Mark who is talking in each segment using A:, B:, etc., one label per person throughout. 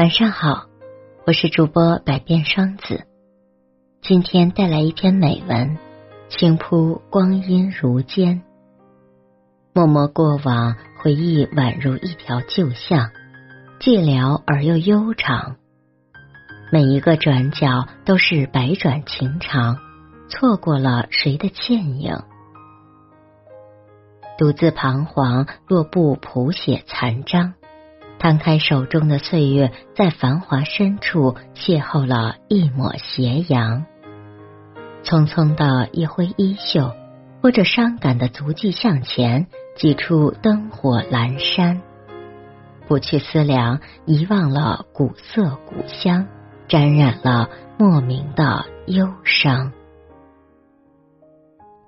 A: 晚上好，我是主播百变双子，今天带来一篇美文，轻铺光阴如间，默默过往，回忆宛如一条旧巷，寂寥而又悠长。每一个转角都是百转情长，错过了谁的倩影？独自彷徨，落布谱写残章。摊开手中的岁月，在繁华深处邂逅了一抹斜阳。匆匆的一挥衣袖，拖着伤感的足迹向前，几处灯火阑珊。不去思量，遗忘了古色古香，沾染了莫名的忧伤。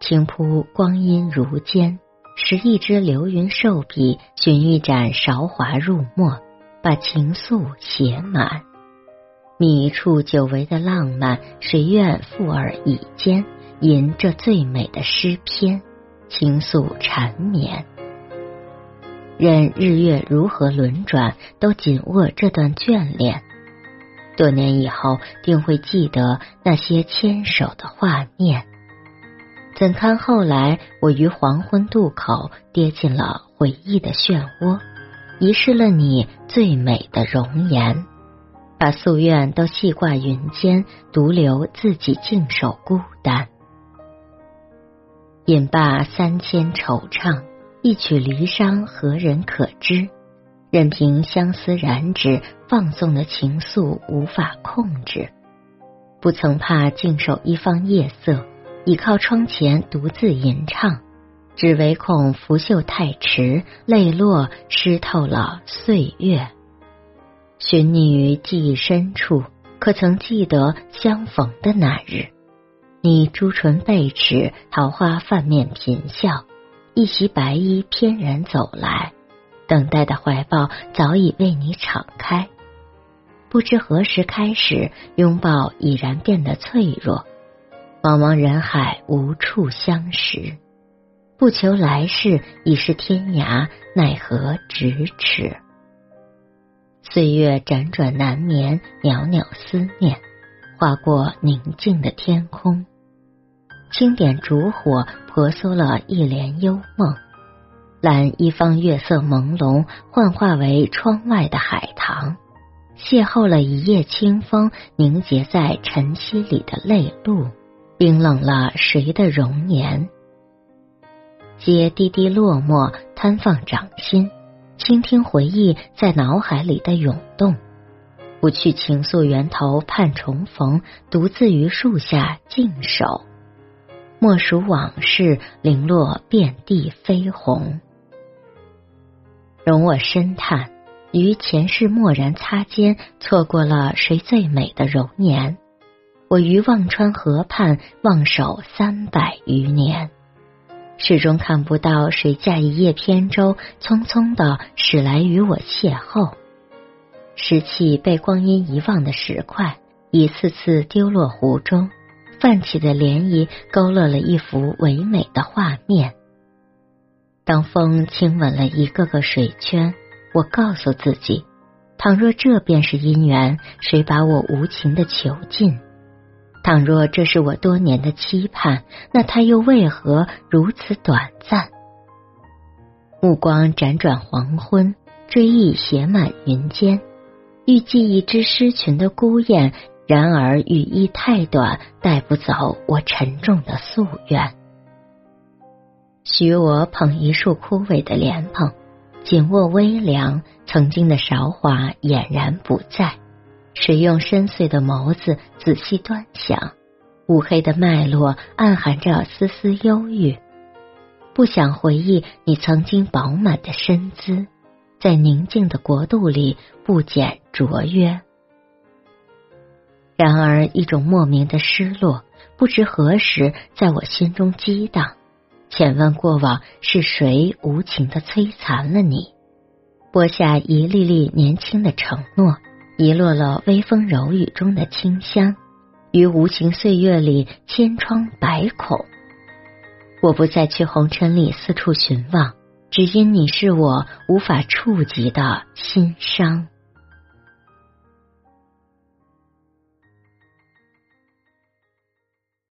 A: 轻铺光阴如间。拾一支流云瘦笔，寻一盏韶华入墨，把情愫写满。觅一处久违的浪漫，谁愿附耳以间？吟这最美的诗篇，情愫缠绵。任日月如何轮转，都紧握这段眷恋。多年以后，定会记得那些牵手的画面。怎堪后来，我于黄昏渡口跌进了回忆的漩涡，遗失了你最美的容颜，把夙愿都系挂云间，独留自己静守孤单。饮罢三千惆怅，一曲离殇，何人可知？任凭相思染指，放纵的情愫无法控制，不曾怕静守一方夜色。倚靠窗前独自吟唱，只唯恐拂袖太迟，泪落湿透了岁月。寻你于记忆深处，可曾记得相逢的那日？你朱唇贝齿，桃花泛面颦笑，一袭白衣翩然走来，等待的怀抱早已为你敞开。不知何时开始，拥抱已然变得脆弱。茫茫人海，无处相识。不求来世已是天涯，奈何咫尺？岁月辗转难眠，袅袅思念划过宁静的天空。轻点烛火，婆娑了一帘幽梦。揽一方月色朦胧，幻化为窗外的海棠。邂逅了一夜清风，凝结在晨曦里的泪露。冰冷了谁的容颜？皆滴滴落寞，摊放掌心，倾听回忆在脑海里的涌动。不去情愫源头盼重逢，独自于树下静守。莫数往事，零落遍地飞红。容我深叹，于前世蓦然擦肩，错过了谁最美的容颜。我于忘川河畔望守三百余年，始终看不到谁驾一叶扁舟，匆匆的驶来与我邂逅。拾起被光阴遗忘的石块，一次次丢落湖中，泛起的涟漪勾勒了一幅唯美的画面。当风亲吻了一个个水圈，我告诉自己：倘若这便是姻缘，谁把我无情的囚禁？倘若这是我多年的期盼，那它又为何如此短暂？目光辗转黄昏，追忆写满云间，欲寄一只诗群的孤雁，然而羽翼太短，带不走我沉重的夙愿。许我捧一束枯萎的莲蓬，紧握微凉，曾经的韶华俨然不在。谁用深邃的眸子仔细端详？乌黑的脉络暗含着丝丝忧郁。不想回忆你曾经饱满的身姿，在宁静的国度里不减卓越。然而，一种莫名的失落，不知何时在我心中激荡。浅问过往，是谁无情的摧残了你？播下一粒粒年轻的承诺。遗落了微风柔雨中的清香，于无情岁月里千疮百孔。我不再去红尘里四处寻望，只因你是我无法触及的心伤。